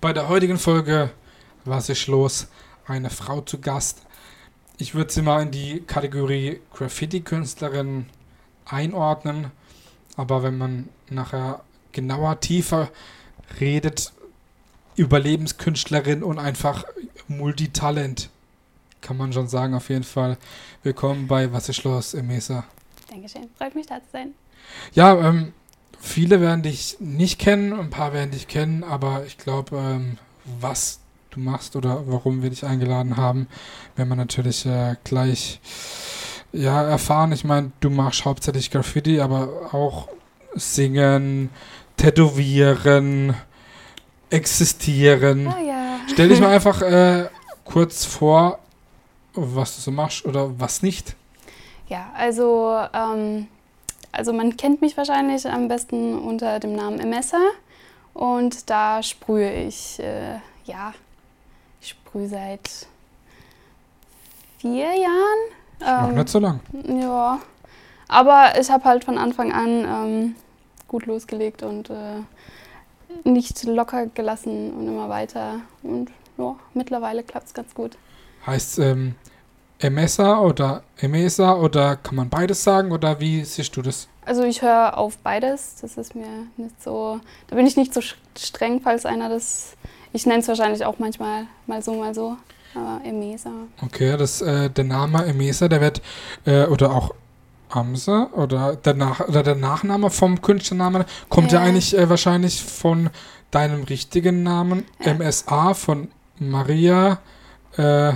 Bei der heutigen Folge Was ist los? Eine Frau zu Gast. Ich würde sie mal in die Kategorie Graffiti-Künstlerin einordnen. Aber wenn man nachher genauer, tiefer redet, Überlebenskünstlerin und einfach Multitalent, kann man schon sagen, auf jeden Fall. Willkommen bei Was ist los, Emesa. Dankeschön, freut mich da zu sein. Ja, ähm, viele werden dich nicht kennen, ein paar werden dich kennen, aber ich glaube, ähm, was du machst oder warum wir dich eingeladen haben, werden wir natürlich äh, gleich ja, erfahren. Ich meine, du machst hauptsächlich Graffiti, aber auch singen, tätowieren, existieren. Ah ja. Stell dich mal einfach äh, kurz vor, was du so machst oder was nicht. Ja, also, ähm, also man kennt mich wahrscheinlich am besten unter dem Namen Emessa und da sprühe ich, äh, ja, ich sprühe seit vier Jahren. Noch Ähm, nicht so lang. Ja, aber ich habe halt von Anfang an ähm, gut losgelegt und äh, nicht locker gelassen und immer weiter. Und ja, mittlerweile klappt es ganz gut. Heißt ähm, Emesa oder Emesa oder kann man beides sagen oder wie siehst du das? Also ich höre auf beides. Das ist mir nicht so. Da bin ich nicht so streng, falls einer das. Ich nenne es wahrscheinlich auch manchmal mal so, mal so. Aber Emesa. Okay, das, äh, der Name Emesa, der wird, äh, oder auch Amse oder der, Nach oder der Nachname vom Künstlernamen kommt ja, Ja. eigentlich äh, wahrscheinlich von deinem richtigen Namen, Ja. MSA, von Maria, äh,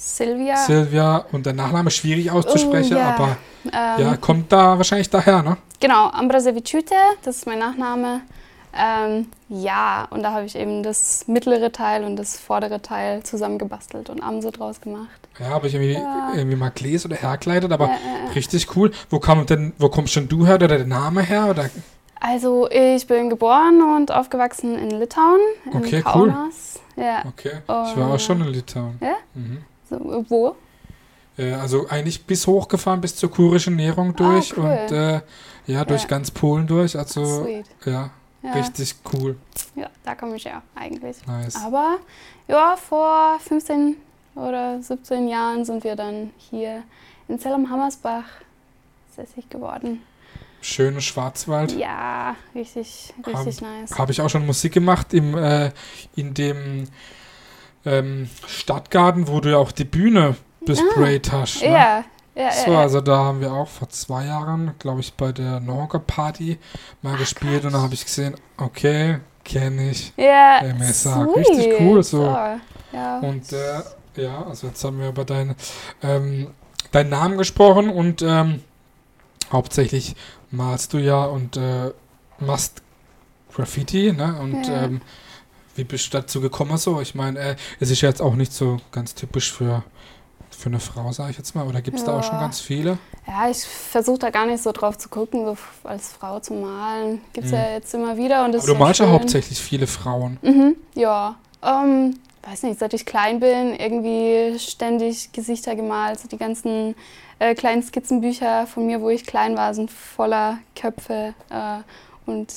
Silvia. Silvia und der Nachname schwierig auszusprechen, Oh, ja. aber ähm, ja, kommt da wahrscheinlich daher, ne? Genau, Ambrasevicute, das ist mein Nachname. Ähm, ja, und da habe ich eben das mittlere Teil und das vordere Teil zusammengebastelt und Amse draus gemacht. Ja, habe ich irgendwie, Ja. irgendwie mal gelesen oder hergeleitet, aber Äh, äh, richtig cool. Wo kommt denn, wo kommst denn du her oder der Name her? Oder? also ich bin geboren und aufgewachsen in Litauen, in Okay, cool. Kaunas. Ja, Okay, ich war auch schon in Litauen. Ja? Mhm. So, wo? Äh, also eigentlich bis hochgefahren, bis zur kurischen Näherung durch Ah, cool. und äh, ja, durch Ja. ganz Polen durch. Also ja, Ja, richtig cool. ja, da komme ich ja eigentlich. Nice. Aber ja, vor 15 oder 17 Jahren sind wir dann hier in Zell am Hammersbach sässig geworden. Schöner Schwarzwald. Ja, richtig, richtig nice. Habe ich auch schon Musik gemacht im, äh, in dem ähm, Stadtgarten, wo du ja auch die Bühne besprayt hast. Ne? Ah. Ja, ja, So, ja. also da haben wir auch vor zwei Jahren, glaube ich, bei der Norga Party mal gespielt und da habe ich gesehen, okay, kenne ich. ja. Messer, sweet. richtig cool, so. Ja. Und äh, ja, also jetzt haben wir über deinen, ähm, deinen Namen gesprochen und ähm, hauptsächlich malst du ja und äh, machst Graffiti, ne? Und Ja. ähm, wie bist du dazu gekommen so? Ich meine, äh, es ist ja jetzt auch nicht so ganz typisch für, für eine Frau, sage ich jetzt mal. Oder gibt es da auch schon Ja. ganz viele? ja, ich versuche da gar nicht so drauf zu gucken, so als Frau zu malen. Gibt es Mhm. ja jetzt immer wieder. Und das Aber du malst ja hauptsächlich viele Frauen. Mhm, ja. Ähm, weiß nicht, seit ich klein bin, irgendwie ständig Gesichter gemalt. So die ganzen äh, kleinen Skizzenbücher von mir, wo ich klein war, sind voller Köpfe. Äh, und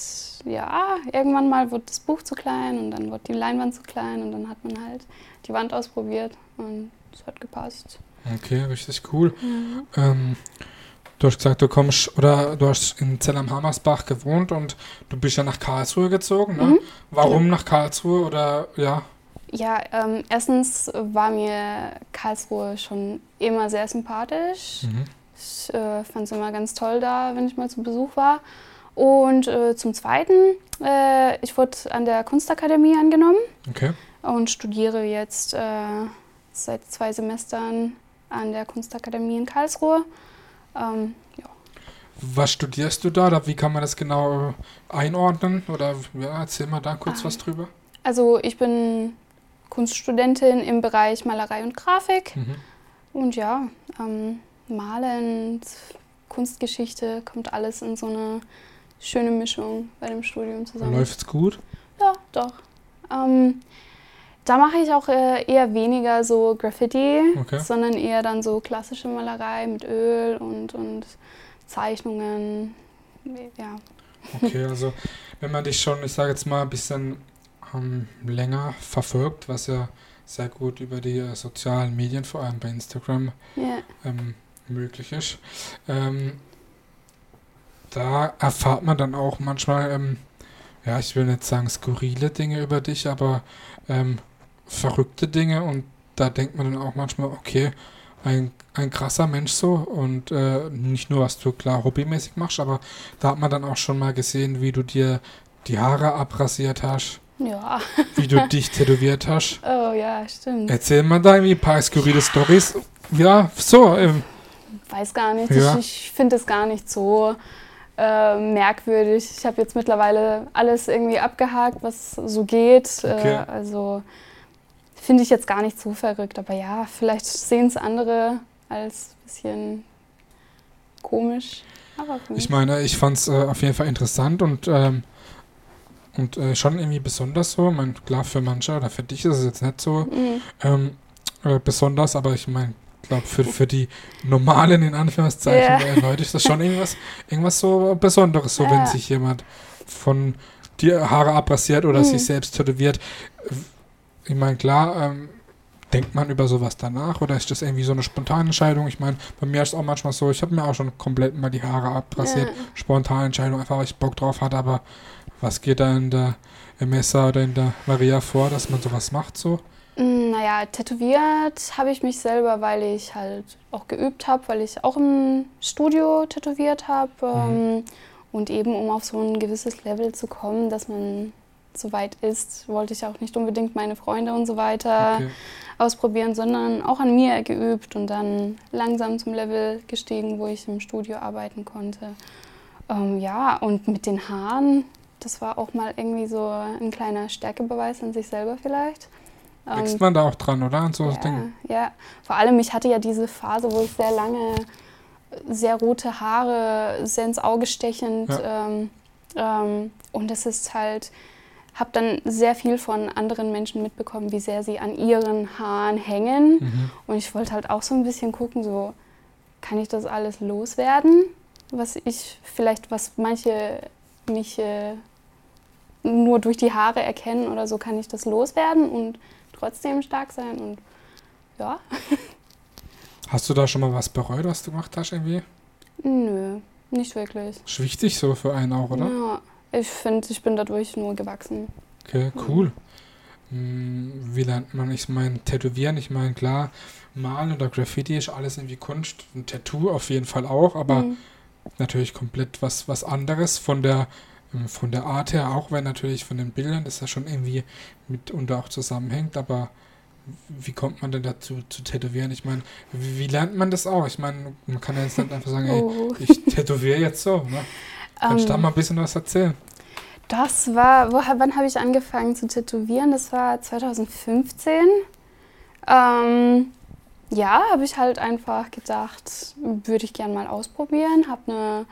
ja, irgendwann mal wurde das Buch zu klein und dann wurde die Leinwand zu klein und dann hat man halt die Wand ausprobiert und es hat gepasst. Okay, richtig cool. Ähm, du hast gesagt, du kommst oder du hast in Zell am Hammersbach gewohnt und du bist ja nach Karlsruhe gezogen. Ne? Mhm. Warum nach Karlsruhe oder ja? Ja, ähm, erstens war mir Karlsruhe schon immer sehr sympathisch. Mhm. Ich äh, fand es immer ganz toll da, wenn ich mal zu Besuch war. Und äh, zum Zweiten, äh, ich wurde an der Kunstakademie angenommen Okay. und studiere jetzt äh, seit zwei Semestern an der Kunstakademie in Karlsruhe. Ähm, ja. Was studierst du da? Wie kann man das genau einordnen? Oder ja, erzähl mal da kurz Ah. was drüber. Also ich bin Kunststudentin im Bereich Malerei und Grafik. Mhm. Und ja, ähm, Malen, Kunstgeschichte, kommt alles in so eine schöne Mischung bei dem Studium zusammen. Läuft's gut? Ja, doch. Ähm, da mache ich auch äh, eher weniger so Graffiti, Okay. sondern eher dann so klassische Malerei mit Öl und, und Zeichnungen. Ja. Okay, also wenn man dich schon, ich sage jetzt mal, ein bisschen ähm, länger verfolgt, was ja sehr gut über die äh, sozialen Medien, vor allem bei Instagram, Ja. ähm, möglich ist. Ähm, da erfahrt man dann auch manchmal, ähm, ja, ich will nicht sagen skurrile Dinge über dich, aber ähm, verrückte Dinge und da denkt man dann auch manchmal, okay, ein, ein krasser Mensch so und äh, nicht nur, was du klar hobbymäßig machst, aber da hat man dann auch schon mal gesehen, wie du dir die Haare abrasiert hast, Ja. wie du dich tätowiert hast. Oh ja, stimmt. Erzähl mal da irgendwie ein paar skurrile Stories. Ja, so, ähm, Weiß gar nicht. Ja. Ich, ich finde es gar nicht so äh, merkwürdig. Ich habe jetzt mittlerweile alles irgendwie abgehakt, was so geht. Okay. Äh, also finde ich jetzt gar nicht so verrückt. Aber ja, vielleicht sehen es andere als ein bisschen komisch. Aber. Ich meine, ich fand es äh, auf jeden Fall interessant und, ähm, und äh, schon irgendwie besonders so. Ich meine, klar, für manche oder für dich ist es jetzt nicht so Mhm. ähm, äh, besonders, aber ich meine, glaube, für, für die normalen, in Anführungszeichen, äh, Leute ist das schon irgendwas, irgendwas so Besonderes, so wenn Ja. sich jemand von die Haare abrasiert oder Mhm. sich selbst tätowiert. Ich meine, klar, ähm, denkt man über sowas danach oder ist das irgendwie so eine spontane Entscheidung? Ich meine, bei mir ist es auch manchmal so, ich habe mir auch schon komplett mal die Haare abrasiert. Ja. Spontane Entscheidung, einfach weil ich Bock drauf hatte, aber was geht da in der Emessa oder in der Maria vor, dass man sowas macht so? Mm, Naja, tätowiert habe ich mich selber, weil ich halt auch geübt habe, weil ich auch im Studio tätowiert habe. Ähm, und eben, um auf so ein gewisses Level zu kommen, dass man so weit ist, wollte ich auch nicht unbedingt meine Freunde und so weiter Okay. ausprobieren, sondern auch an mir geübt und dann langsam zum Level gestiegen, wo ich im Studio arbeiten konnte. Ähm, ja, und mit den Haaren, das war auch mal irgendwie so ein kleiner Stärkebeweis an sich selber vielleicht. Wächst man da auch dran, oder? An so ja, Dingen? ja, vor allem ich hatte ja diese Phase, wo ich sehr lange sehr rote Haare, sehr ins Auge stechend ähm, ähm, und das ist halt, habe dann sehr viel von anderen Menschen mitbekommen, wie sehr sie an ihren Haaren hängen Mhm. und ich wollte halt auch so ein bisschen gucken, so kann ich das alles loswerden, was ich vielleicht, was manche mich äh, nur durch die Haare erkennen oder so, kann ich das loswerden und trotzdem stark sein und ja, Hast du da schon mal was bereut, was du gemacht hast irgendwie? nö, nicht wirklich. Ist wichtig so für einen auch, oder? Ja, ich finde, ich bin dadurch nur gewachsen. Okay, cool. Hm, Wie lernt man? Ich meine, Tätowieren, ich meine, klar, Malen oder Graffiti ist alles irgendwie Kunst. Ein Tattoo auf jeden Fall auch, aber Mhm. natürlich komplett was, was anderes von der, von der Art her, auch wenn natürlich von den Bildern das ja schon irgendwie mitunter auch zusammenhängt, aber wie kommt man denn dazu zu tätowieren? Ich meine, wie, wie lernt man das auch? Ich meine, man kann ja jetzt nicht einfach sagen, ey, Oh. ich tätowiere jetzt so. Ne? Kannst du da Ähm, mal ein bisschen was erzählen? Das war, wo, wann habe ich angefangen zu tätowieren? Das war 2015. Ähm, ja, habe ich halt einfach gedacht, würde ich gern mal ausprobieren. Habe eine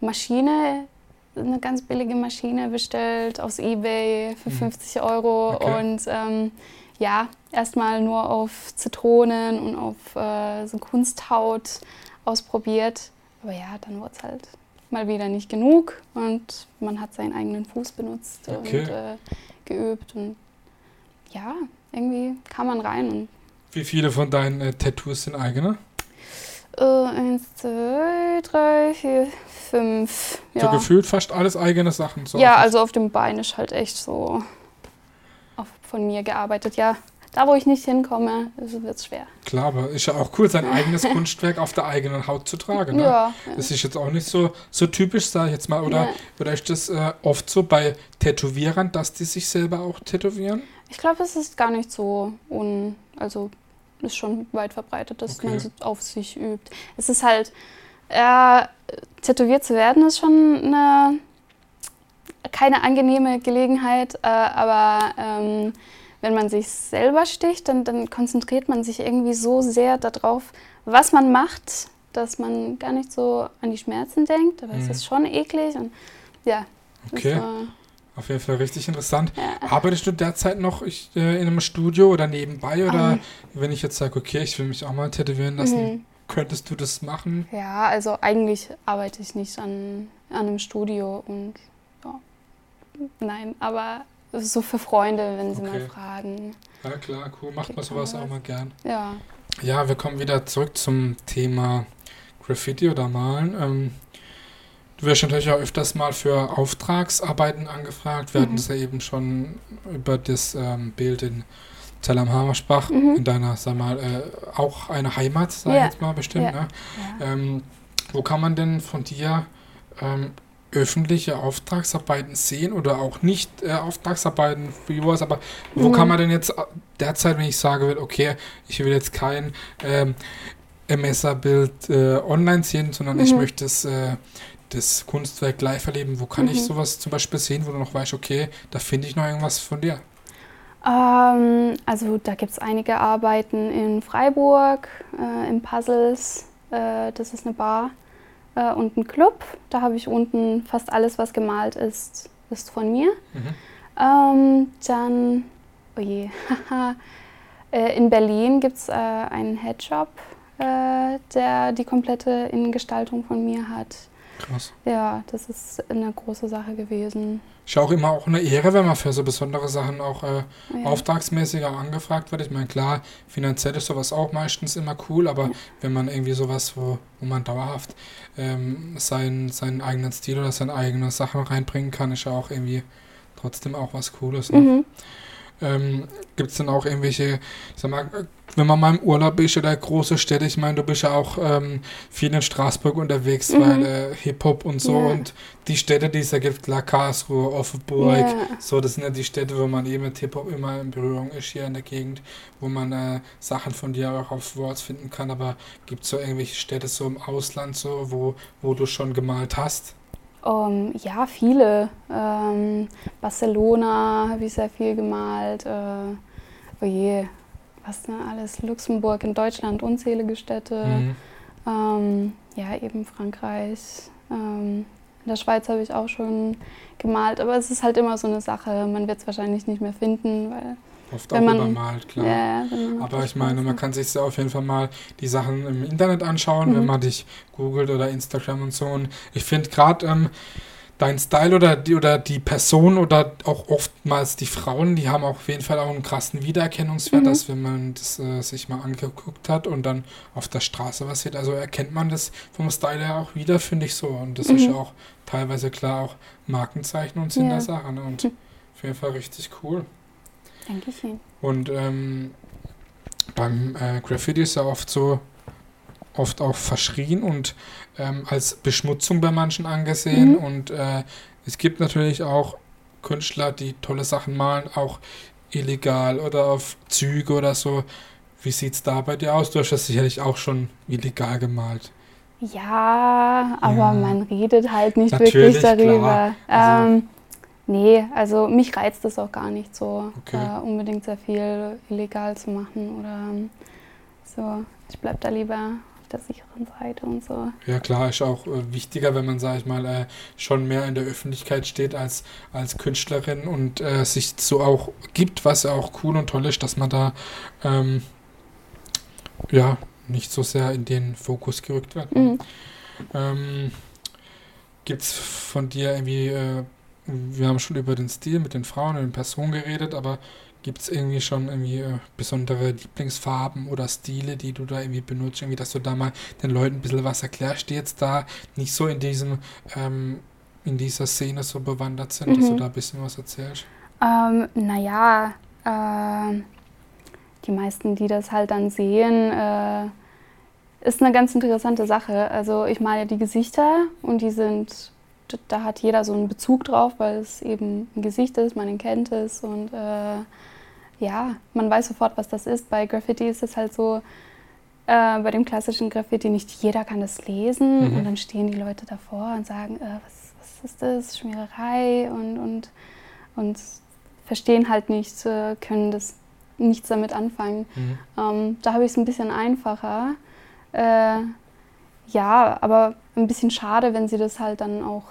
Maschine, eine ganz billige Maschine bestellt aus eBay für Mhm. 50 Euro Okay. und ähm, ja, erstmal nur auf Zitronen und auf äh, so Kunsthaut ausprobiert. Aber ja, dann wurde es halt mal wieder nicht genug und man hat seinen eigenen Fuß benutzt Okay. und äh, geübt und ja, irgendwie kam man rein und Wie viele von deinen äh, Tattoos sind eigene? Äh, eins, zwei, drei, vier, fünf. So Ja, gefühlt fast alles eigene Sachen. So ja also auf dem Bein ist halt echt so auf, von mir gearbeitet. Ja, da wo ich nicht hinkomme, wird es schwer. Klar, aber ist ja auch cool, sein eigenes Kunstwerk auf der eigenen Haut zu tragen. Ne? Ja, Das ist jetzt auch nicht so, so typisch, sage ich jetzt mal. Oder, Ja. oder ist das äh, oft so bei Tätowierern, dass die sich selber auch tätowieren? ich glaube, es ist gar nicht so un, also ist schon weit verbreitet, dass Okay. man es auf sich übt. Es ist halt, äh, tätowiert zu werden ist schon eine, keine angenehme Gelegenheit, äh, aber ähm, wenn man sich selber sticht, dann, dann konzentriert man sich irgendwie so sehr darauf, was man macht, dass man gar nicht so an die Schmerzen denkt. Aber es Mhm. ist schon eklig und ja. Okay, äh, auf jeden Fall richtig interessant. ja. Arbeitest du derzeit noch ich, äh, in einem Studio oder nebenbei? Oder Ähm. wenn ich jetzt sage, okay, ich will mich auch mal tätowieren lassen, Mhm. könntest du das machen? Ja, also eigentlich arbeite ich nicht an, an einem Studio und ja, nein, aber so für Freunde, wenn sie Okay. mal fragen. Ja, klar, cool. Macht man sowas auch mal gern. Ja. Ja, wir kommen wieder zurück zum Thema Graffiti oder Malen. Ähm, du wirst natürlich auch öfters mal für Auftragsarbeiten angefragt. Wir Mhm. hatten es ja eben schon über das ähm, Bild in Zell am Hammersbach, Mhm. in deiner, sag mal, äh, auch eine Heimat, sag ich Ja. jetzt mal bestimmt. Ja. Ne? ja. Ähm, wo kann man denn von dir ähm, öffentliche Auftragsarbeiten sehen oder auch nicht äh, Auftragsarbeiten wie was, aber wo Mhm. kann man denn jetzt derzeit, wenn ich sage, will, okay, ich will jetzt kein ähm, Messerbild äh, online sehen, sondern ich Mhm. möchte es, äh, das Kunstwerk live erleben, wo kann ich Mhm. sowas zum Beispiel sehen, wo du noch weißt, okay, da finde ich noch irgendwas von dir? Ähm, also da gibt es einige Arbeiten in Freiburg, äh, im Puzzles, äh, das ist eine Bar, äh, und ein Club. Da habe ich unten fast alles, was gemalt ist, ist von mir. Mhm. Ähm, dann, oh je, haha, äh, in Berlin gibt es äh, einen Headshop, äh, der die komplette Innengestaltung von mir hat. Krass. Ja, das ist eine große Sache gewesen. Ist auch immer auch eine Ehre, wenn man für so besondere Sachen auch äh, Ja. auftragsmäßig auch angefragt wird. Ich meine, klar, finanziell ist sowas auch meistens immer cool, aber wenn man irgendwie sowas, wo, wo man dauerhaft ähm, seinen, seinen eigenen Stil oder seine eigenen Sachen reinbringen kann, ist ja auch irgendwie trotzdem auch was Cooles. Ne? Mhm. Ähm, Gibt es denn auch irgendwelche, ich sag mal, wenn man mal im Urlaub ist oder große Städte, ich meine, du bist ja auch ähm, viel in Straßburg unterwegs, Mhm. weil äh, Hip-Hop und so Ja. und die Städte, die es da gibt, klar, Karlsruhe, Offenburg, Ja. so, das sind ja die Städte, wo man eben mit Hip-Hop immer in Berührung ist hier in der Gegend, wo man äh, Sachen von dir auch auf Words finden kann, aber gibt es so irgendwelche Städte so im Ausland, so, wo, wo du schon gemalt hast? Ähm, ja, viele. Ähm, Barcelona habe ich sehr viel gemalt. Äh, oh je, was denn alles? Luxemburg in Deutschland, unzählige Städte. Mhm. Ähm, ja, eben Frankreich. Ähm, in der Schweiz habe ich auch schon gemalt, aber es ist halt immer so eine Sache. Man wird es wahrscheinlich nicht mehr finden, weil. Oft Wenn auch man- übermalt, klar. Ja, wenn Aber ich meine, man kann sich ja auf jeden Fall mal die Sachen im Internet anschauen, wenn Mhm. man dich googelt oder Instagram und so. Und ich finde gerade ähm, dein Style oder die, oder die Person oder auch oftmals die Frauen, die haben auch auf jeden Fall auch einen krassen Wiedererkennungswert, Mhm. dass wenn man das äh, sich mal angeguckt hat und dann auf der Straße was sieht, also erkennt man das vom Style her auch wieder, finde ich so. Und das ist Mhm. ja auch teilweise klar auch Markenzeichen und Sinn Ja. der Sache. Ne? Und Mhm. auf jeden Fall richtig cool. Danke schön. Und ähm, beim äh, Graffiti ist ja oft so, oft auch verschrien und ähm, als Beschmutzung bei manchen angesehen. Mhm. Und äh, es gibt natürlich auch Künstler, die tolle Sachen malen, auch illegal oder auf Züge oder so. Wie sieht es da bei dir aus? Du hast das sicherlich auch schon illegal gemalt. Ja, aber Ja. man redet halt nicht Natürlich, wirklich darüber. Also- ähm, nee, also mich reizt es auch gar nicht so, Okay. äh, unbedingt sehr viel illegal zu machen oder ähm, so. Ich bleib da lieber auf der sicheren Seite und so. Ja klar, ist auch äh, wichtiger, wenn man, sag ich mal, äh, schon mehr in der Öffentlichkeit steht als, als Künstlerin und äh, sich so auch gibt, was ja auch cool und toll ist, dass man da ähm, ja nicht so sehr in den Fokus gerückt wird. Mhm. Ähm, Gibt es von dir irgendwie, äh, wir haben schon über den Stil mit den Frauen und den Personen geredet, aber gibt es irgendwie schon irgendwie äh, besondere Lieblingsfarben oder Stile, die du da irgendwie benutzt, irgendwie, dass du da mal den Leuten ein bisschen was erklärst, die jetzt da nicht so in diesem, ähm, in dieser Szene so bewandert sind, dass du Mhm. da ein bisschen was erzählst? Ähm, naja, ähm, die meisten, die das halt dann sehen, äh, ist eine ganz interessante Sache. Also ich male die Gesichter und die sind, da hat jeder so einen Bezug drauf, weil es eben ein Gesicht ist, man kennt es und äh, ja, man weiß sofort, was das ist. Bei Graffiti ist es halt so, äh, bei dem klassischen Graffiti, nicht jeder kann das lesen Mhm. und dann stehen die Leute davor und sagen, äh, was, was ist das, Schmiererei und, und, und verstehen halt nicht, äh, können das nichts damit anfangen. Mhm. Ähm, da habe ich es ein bisschen einfacher. Äh, ja, aber ein bisschen schade, wenn sie das halt dann auch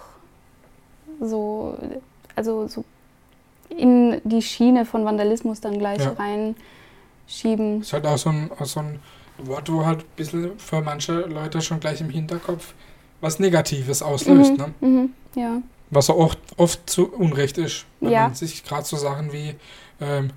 so, also so in die Schiene von Vandalismus dann gleich Ja. reinschieben. Ist halt auch so ein, auch so ein Wort, wo halt ein bisschen für manche Leute schon gleich im Hinterkopf was Negatives auslöst. Mhm, Ne? mhm, ja. Was auch oft, oft zu Unrecht ist, wenn Ja. man sich gerade so Sachen wie ähm,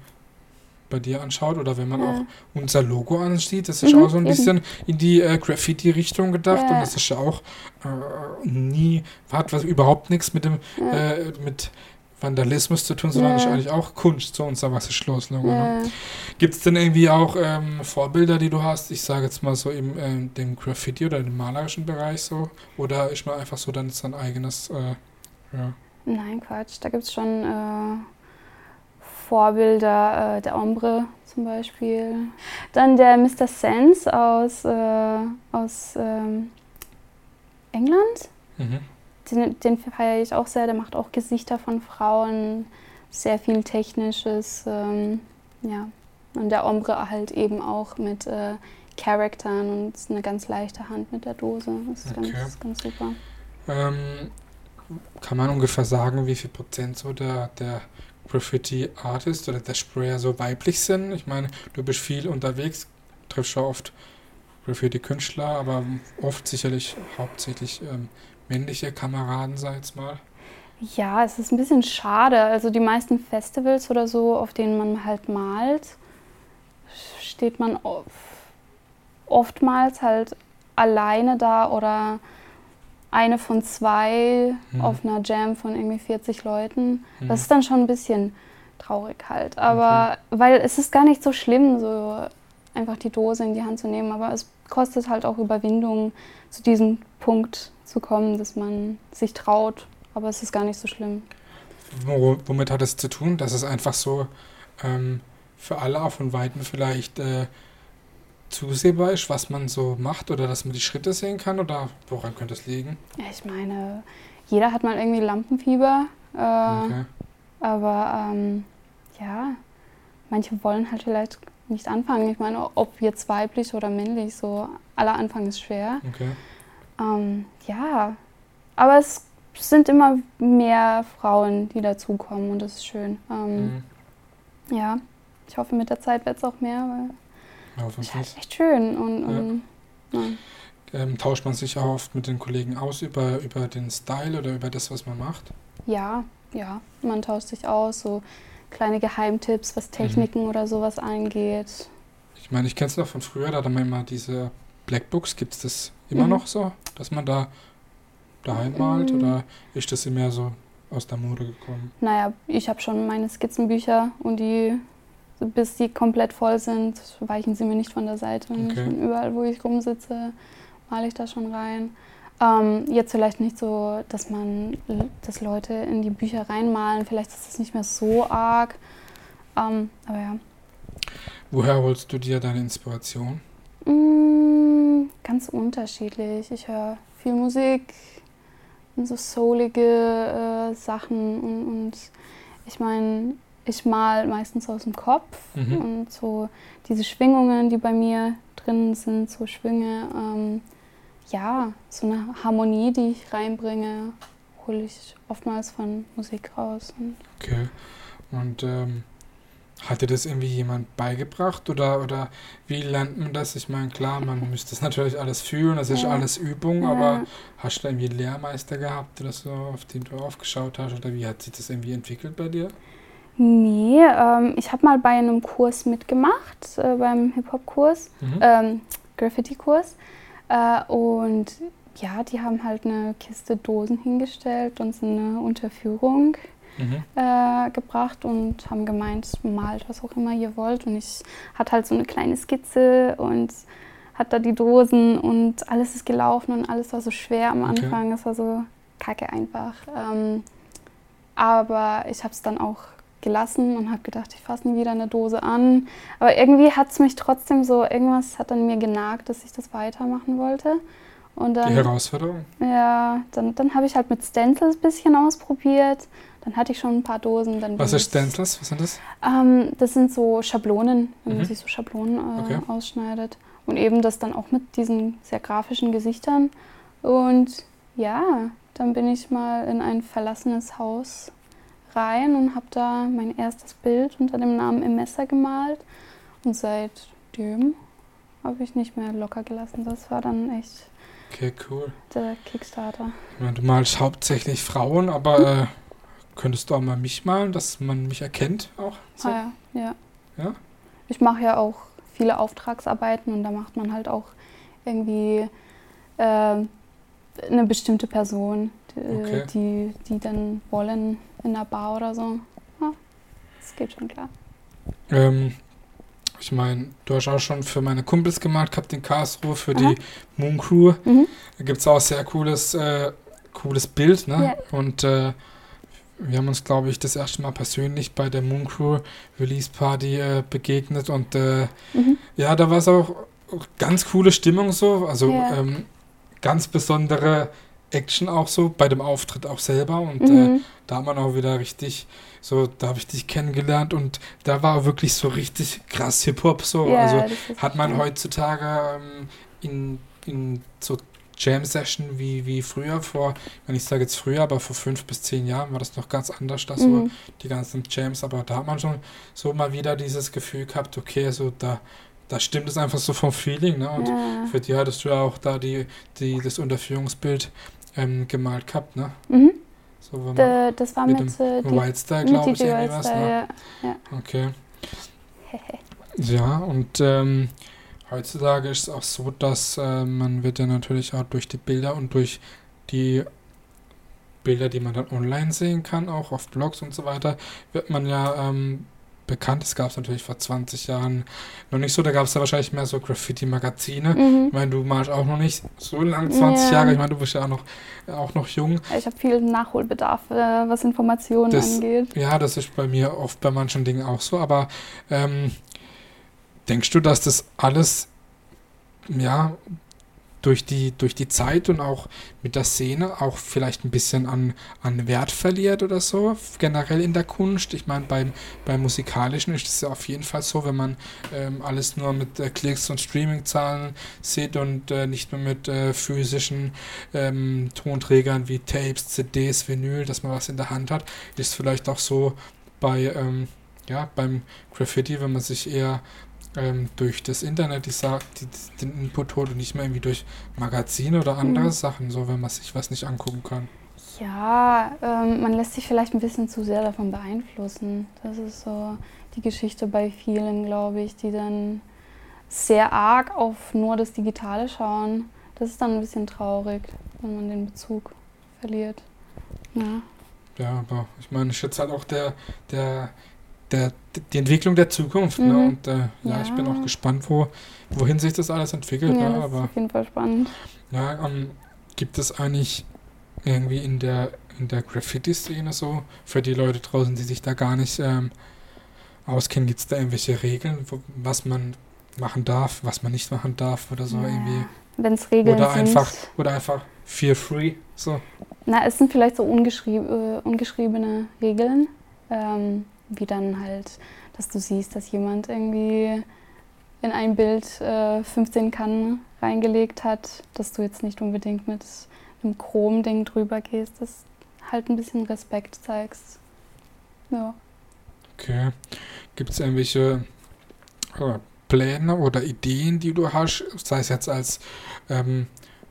bei dir anschaut oder wenn man Ja. auch unser Logo ansieht, das ist Mhm, auch so ein eben. bisschen in die äh, Graffiti-Richtung gedacht Ja. und das ist ja auch äh, nie, hat was überhaupt nichts mit dem äh, mit Vandalismus zu tun, sondern Ja. ist eigentlich auch Kunst, so unser Was ist los Logo. Ne? Gibt es denn irgendwie auch ähm, Vorbilder, die du hast? Ich sage jetzt mal so im ähm, dem Graffiti oder im malerischen Bereich so oder ist man einfach so dann sein eigenes äh, ja. Nein, Quatsch. Da gibt es schon äh, Vorbilder, äh, der Ombre zum Beispiel. Dann der Mr. Sense aus, äh, aus ähm, England. Mhm. Den, den feiere ich auch sehr. Der macht auch Gesichter von Frauen, sehr viel Technisches. Ähm, ja. Und der Ombre halt eben auch mit äh, Charaktern und eine ganz leichte Hand mit der Dose. Das ist Okay. ganz, ganz super. Ähm, kann man ungefähr sagen, wie viel Prozent so der, der Graffiti-Artist oder der Sprayer so weiblich sind? Ich meine, du bist viel unterwegs, triffst schon oft Graffiti-Künstler, aber oft sicherlich hauptsächlich ähm, männliche Kameraden, sag ich jetzt mal. Ja, es ist ein bisschen schade. Also die meisten Festivals oder so, auf denen man halt malt, steht man of- oftmals halt alleine da oder eine von zwei Mhm. auf einer Jam von irgendwie 40 Leuten. Mhm. Das ist dann schon ein bisschen traurig halt. Aber weil es ist gar nicht so schlimm, so einfach die Dose in die Hand zu nehmen. Aber es kostet halt auch Überwindung, zu diesem Punkt zu kommen, dass man sich traut. Aber es ist gar nicht so schlimm. Wo, womit hat es zu tun? Dass es einfach so ähm, für alle auch von Weitem vielleicht äh, zusehbar ist, was man so macht oder dass man die Schritte sehen kann oder woran könnte es liegen? Ja, ich meine, jeder hat mal irgendwie Lampenfieber. Äh, Okay. Aber ähm, ja, manche wollen halt vielleicht nicht anfangen. Ich meine, ob jetzt weiblich oder männlich, so aller Anfang ist schwer. okay. Ähm, ja, aber es sind immer mehr Frauen, die dazukommen und das ist schön. Ähm, Mhm. Ja, ich hoffe, mit der Zeit wird es auch mehr, weil Ja, es ist halt hoffentlich. echt schön und, und ja. Ähm, tauscht man sich auch oft mit den Kollegen aus über, über den Style oder über das, was man macht? ja, ja, man tauscht sich aus, so kleine Geheimtipps, was Techniken oder sowas angeht. Ich meine, ich kenne es noch von früher, da hat man immer diese Blackbooks. Gibt es das immer Mhm. noch so, dass man da daheim malt Mhm. oder ist das immer so aus der Mode gekommen? Naja, ich habe schon meine Skizzenbücher und die, bis die komplett voll sind, weichen sie mir nicht von der Seite. Okay. Überall, wo ich rumsitze, male ich da schon rein. Ähm, jetzt vielleicht nicht so, dass man, dass Leute in die Bücher reinmalen. Vielleicht ist das nicht mehr so arg. Ähm, aber ja. Woher holst du dir deine Inspiration? Mm, ganz unterschiedlich. Ich höre viel Musik und so soulige äh, Sachen und, und ich meine, ich mal meistens aus dem Kopf Mhm. und so diese Schwingungen, die bei mir drin sind, so Schwünge, ähm, ja, so eine Harmonie, die ich reinbringe, hole ich oftmals von Musik raus. Und Okay. Und ähm, hat dir das irgendwie jemand beigebracht oder, oder wie lernt man das? Ich meine, klar, man müsste das natürlich alles fühlen, das ist Ja. alles Übung, Ja. aber hast du irgendwie einen Lehrmeister gehabt oder so, auf den du aufgeschaut hast oder wie hat sich das irgendwie entwickelt bei dir? Nee, ähm, ich habe mal bei einem Kurs mitgemacht, äh, beim Hip-Hop-Kurs, Mhm. ähm, Graffiti-Kurs. Äh, und ja, die haben halt eine Kiste Dosen hingestellt und so eine Unterführung Mhm. äh, gebracht und haben gemeint, malt was auch immer ihr wollt. Und ich hatte halt so eine kleine Skizze und hat da die Dosen und alles ist gelaufen und alles war so schwer am Okay. Anfang. Es war so kacke einfach. Ähm, aber ich habe es dann auch gelassen und habe gedacht, ich fasse nie wieder eine Dose an. Aber irgendwie hat es mich trotzdem so, irgendwas hat an mir genagt, dass ich das weitermachen wollte. Und Die dann, Herausforderung? ja, dann, dann habe ich halt mit Stencils ein bisschen ausprobiert. Dann hatte ich schon ein paar Dosen. Dann Was ist Stencils? Was sind das? Ähm, das sind so Schablonen, wenn man Mhm. sich so Schablonen äh, Okay. ausschneidet. Und eben das dann auch mit diesen sehr grafischen Gesichtern. Und ja, dann bin ich mal in ein verlassenes Haus rein und habe da mein erstes Bild unter dem Namen Im Messer gemalt. Und seitdem habe ich nicht mehr locker gelassen. Das war dann echt Okay, cool. Der Kickstarter. Ich meine, du malst hauptsächlich Frauen, aber Hm. äh, könntest du auch mal mich malen, dass man mich erkennt auch? So? Ah, ja, ja. Ja? Ich mache ja auch viele Auftragsarbeiten und da macht man halt auch irgendwie ähm, eine bestimmte Person, die, Okay. die, die dann wollen in einer Bar oder so. Ja, das geht schon klar. Ähm, ich meine, du hast auch schon für meine Kumpels gemalt gehabt in Karlsruhe, für Aha. die Moon Crew. Mhm. Da gibt es auch sehr cooles, äh, cooles Bild, ne? Ja. Und äh, wir haben uns, glaube ich, das erste Mal persönlich bei der Moon Crew Release Party äh, begegnet und äh, Mhm. ja, da war es auch ganz coole Stimmung so, also Ja. ähm, ganz besondere Action auch so bei dem Auftritt auch selber und äh, Mhm. da hat man auch wieder richtig, so, da habe ich dich kennengelernt und da war wirklich so richtig krass Hip-Hop so, Ja, also hat man schön. heutzutage ähm, in, in so Jam-Session wie, wie früher, vor, wenn ich sage jetzt früher, aber vor fünf bis zehn Jahren war das noch ganz anders, das so, Mhm. die ganzen Jams, aber da hat man schon so mal wieder dieses Gefühl gehabt, okay, so da, da stimmt es einfach so vom Feeling, ne? Und Ja. für die hattest du ja auch da die, die, das Unterführungsbild ähm, gemalt gehabt, ne? Mhm. So, Da, das war mit mit, äh, die, Wildstyle, mit glaube ich, irgendwie was, ne? ja. Okay. Ja, und ähm, heutzutage ist es auch so, dass äh, man wird ja natürlich auch durch die Bilder und durch die Bilder, die man dann online sehen kann, auch auf Blogs und so weiter, wird man ja ähm, bekannt. Das gab es natürlich vor 20 Jahren noch nicht so. Da gab es ja wahrscheinlich mehr so Graffiti-Magazine. Mhm. Ich meine, du malst auch noch nicht so lang, 20 Ja. Jahre. Ich meine, du bist ja auch noch, auch noch jung. Ich habe viel Nachholbedarf, äh, was Informationen Das- angeht. Ja, das ist bei mir oft bei manchen Dingen auch so, aber ähm, denkst du, dass das alles ja durch die, durch die Zeit und auch mit der Szene auch vielleicht ein bisschen an, an Wert verliert oder so, generell in der Kunst? Ich meine, beim, beim Musikalischen ist es ja auf jeden Fall so, wenn man ähm, alles nur mit äh, Klicks und Streamingzahlen sieht und äh, nicht mehr mit äh, physischen ähm, Tonträgern wie Tapes, CDs, Vinyl, dass man was in der Hand hat, ist vielleicht auch so bei ähm, ja, beim Graffiti, wenn man sich eher ähm, durch das Internet die, die, den Input holt und nicht mehr irgendwie durch Magazine oder andere Mhm. Sachen, so wenn man sich was nicht angucken kann. Ja, ähm, man lässt sich vielleicht ein bisschen zu sehr davon beeinflussen. Das ist so die Geschichte bei vielen, glaube ich, die dann sehr arg auf nur das Digitale schauen. Das ist dann ein bisschen traurig, wenn man den Bezug verliert. Ja. Ja, aber ich meine, ich schätze halt auch der, der, der, die Entwicklung der Zukunft. Ne? Mhm. Und äh, ja. ich bin Ja. auch gespannt, wo, wohin sich das alles entwickelt. Ja, ne? Aber auf jeden Fall spannend. ja, ähm, gibt es eigentlich irgendwie in der, in der Graffiti-Szene so, für die Leute draußen, die sich da gar nicht ähm, auskennen, gibt es da irgendwelche Regeln, wo, was man machen darf, was man nicht machen darf oder so irgendwie? Wenn es Regeln Oder sind. einfach, oder einfach feel free, so. Na, es sind vielleicht so ungeschrieb, äh, ungeschriebene Regeln, ähm, wie dann halt, dass du siehst, dass jemand irgendwie in ein Bild äh, 15 Kannen reingelegt hat, dass du jetzt nicht unbedingt mit einem Chrom-Ding drüber gehst, dass halt ein bisschen Respekt zeigst. Ja. Okay. Gibt es irgendwelche äh, Pläne oder Ideen, die du hast, sei es jetzt als ähm,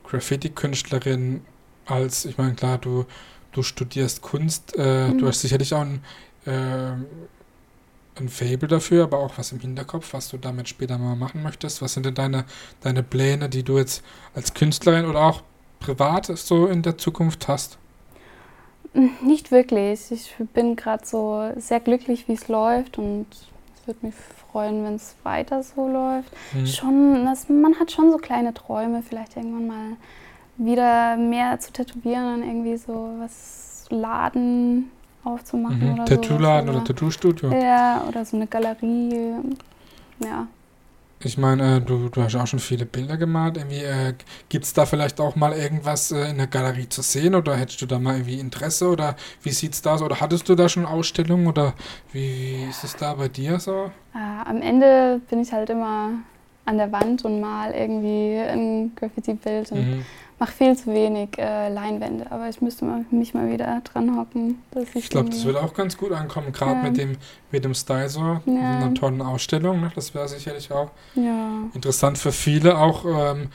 Graffiti-Künstlerin, als, ich meine, klar, du, du studierst Kunst, äh, Mhm. du hast sicherlich auch ein, ähm, ein Fable dafür, aber auch was im Hinterkopf, was du damit später mal machen möchtest. Was sind denn deine, deine Pläne, die du jetzt als Künstlerin oder auch privat so in der Zukunft hast? Nicht wirklich. Ich bin gerade so sehr glücklich, wie es läuft und es würde mich freuen, wenn es weiter so läuft. Hm. Schon, das, man hat schon so kleine Träume, vielleicht irgendwann mal wieder mehr zu tätowieren und irgendwie so was Laden aufzumachen Mhm. oder Tattoo-Laden sowas, oder Tattoo-Studio? Ja, oder so eine Galerie. Ja. Ich meine, äh, du, du hast auch schon viele Bilder gemalt. Irgendwie, äh, Gibt es da vielleicht auch mal irgendwas äh, in der Galerie zu sehen oder hättest du da mal irgendwie Interesse oder wie sieht's da aus? Oder hattest du da schon Ausstellungen oder wie, wie ist es da bei dir so? Äh, am Ende bin ich halt immer an der Wand und mal irgendwie ein Graffiti-Bild und Mhm. Mache viel zu wenig äh, Leinwände. Aber ich müsste mal, mich mal wieder dran hocken. Dass Ich glaube, das würde auch ganz gut ankommen, gerade Ja. mit, dem, mit dem Style so, Ja. mit einer tollen Ausstellung. Ne? Das wäre sicherlich auch Ja. interessant für viele auch. Ähm,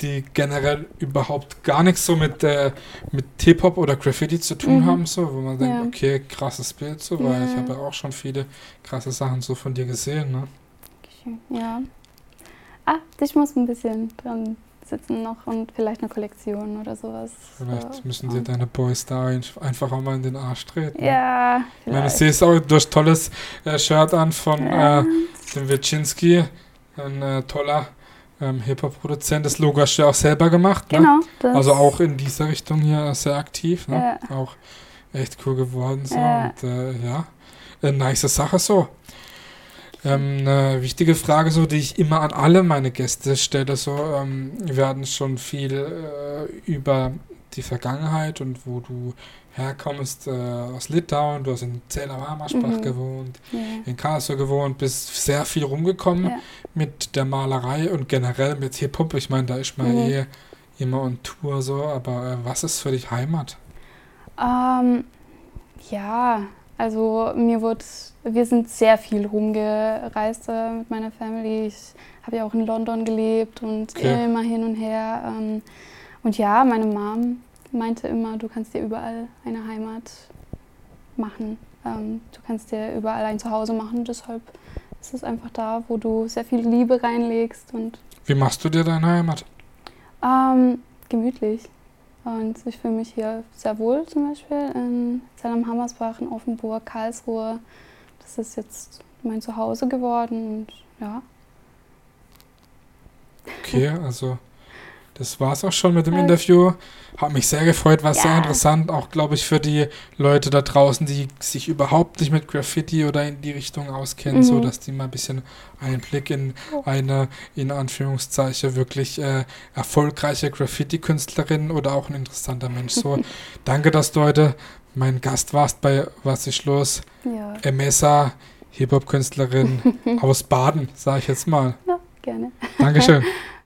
die generell überhaupt gar nichts so mit, äh, mit Hip-Hop oder Graffiti zu tun Mhm. haben, so, wo man denkt, Ja. okay, krasses Bild, so, weil ich habe ja auch schon viele krasse Sachen so von dir gesehen, ne? Ja. Ah, ich muss ein bisschen dran sitzen noch und vielleicht eine Kollektion oder sowas. Vielleicht müssen dir deine Boys da ein- einfach auch mal in den Arsch treten. Ja, Ich meine, ich vielleicht. sehe es auch durch tolles äh, Shirt an von Ja. äh, dem Wirczynski, ein äh, toller ähm, Hip-Hop-Produzent. Das Logo hast du ja auch selber gemacht, ne? Genau. Das, Also auch in dieser Richtung hier sehr aktiv, ne? Ja. Auch echt cool geworden so Ja. und äh, ja, äh, nice Sache so. Ähm, eine wichtige Frage, so die ich immer an alle meine Gäste stelle, so ähm, wir hatten schon viel äh, über die Vergangenheit und wo du herkommst äh, aus Litauen, du hast in Zähler-Marmarsbach Mhm. gewohnt, Ja. in Karlsruhe gewohnt, bist sehr viel rumgekommen Ja. mit der Malerei und generell mit Hip-Hop. Ich meine, da ist man Mhm. eh immer on Tour so, aber äh, was ist für dich Heimat? Ähm, ja, also mir wurde, wir sind sehr viel rumgereist äh, mit meiner Family. Ich habe ja auch in London gelebt und Okay. immer hin und her. Ähm, und ja, meine Mom meinte immer, du kannst dir überall eine Heimat machen. Ähm, du kannst dir überall ein Zuhause machen. Deshalb ist es einfach da, wo du sehr viel Liebe reinlegst und Wie machst du dir deine Heimat? ähm, gemütlich. Und ich fühle mich hier sehr wohl, zum Beispiel in Zell-am-Hammersbach, in Offenburg, Karlsruhe. Das ist jetzt mein Zuhause geworden und ja. Okay, also das war's auch schon mit dem. Interview. Hat mich sehr gefreut, war sehr Ja. interessant, auch glaube ich für die Leute da draußen, die sich überhaupt nicht mit Graffiti oder in die Richtung auskennen, Mhm. so dass die mal ein bisschen Einblick in eine in Anführungszeichen wirklich äh, erfolgreiche Graffiti-Künstlerin oder auch ein interessanter Mensch. So, danke, dass du heute mein Gast warst bei Was ist los? Ja, Emessa, Hip-Hop-Künstlerin aus Baden, sage ich jetzt mal. ja gerne. Dankeschön.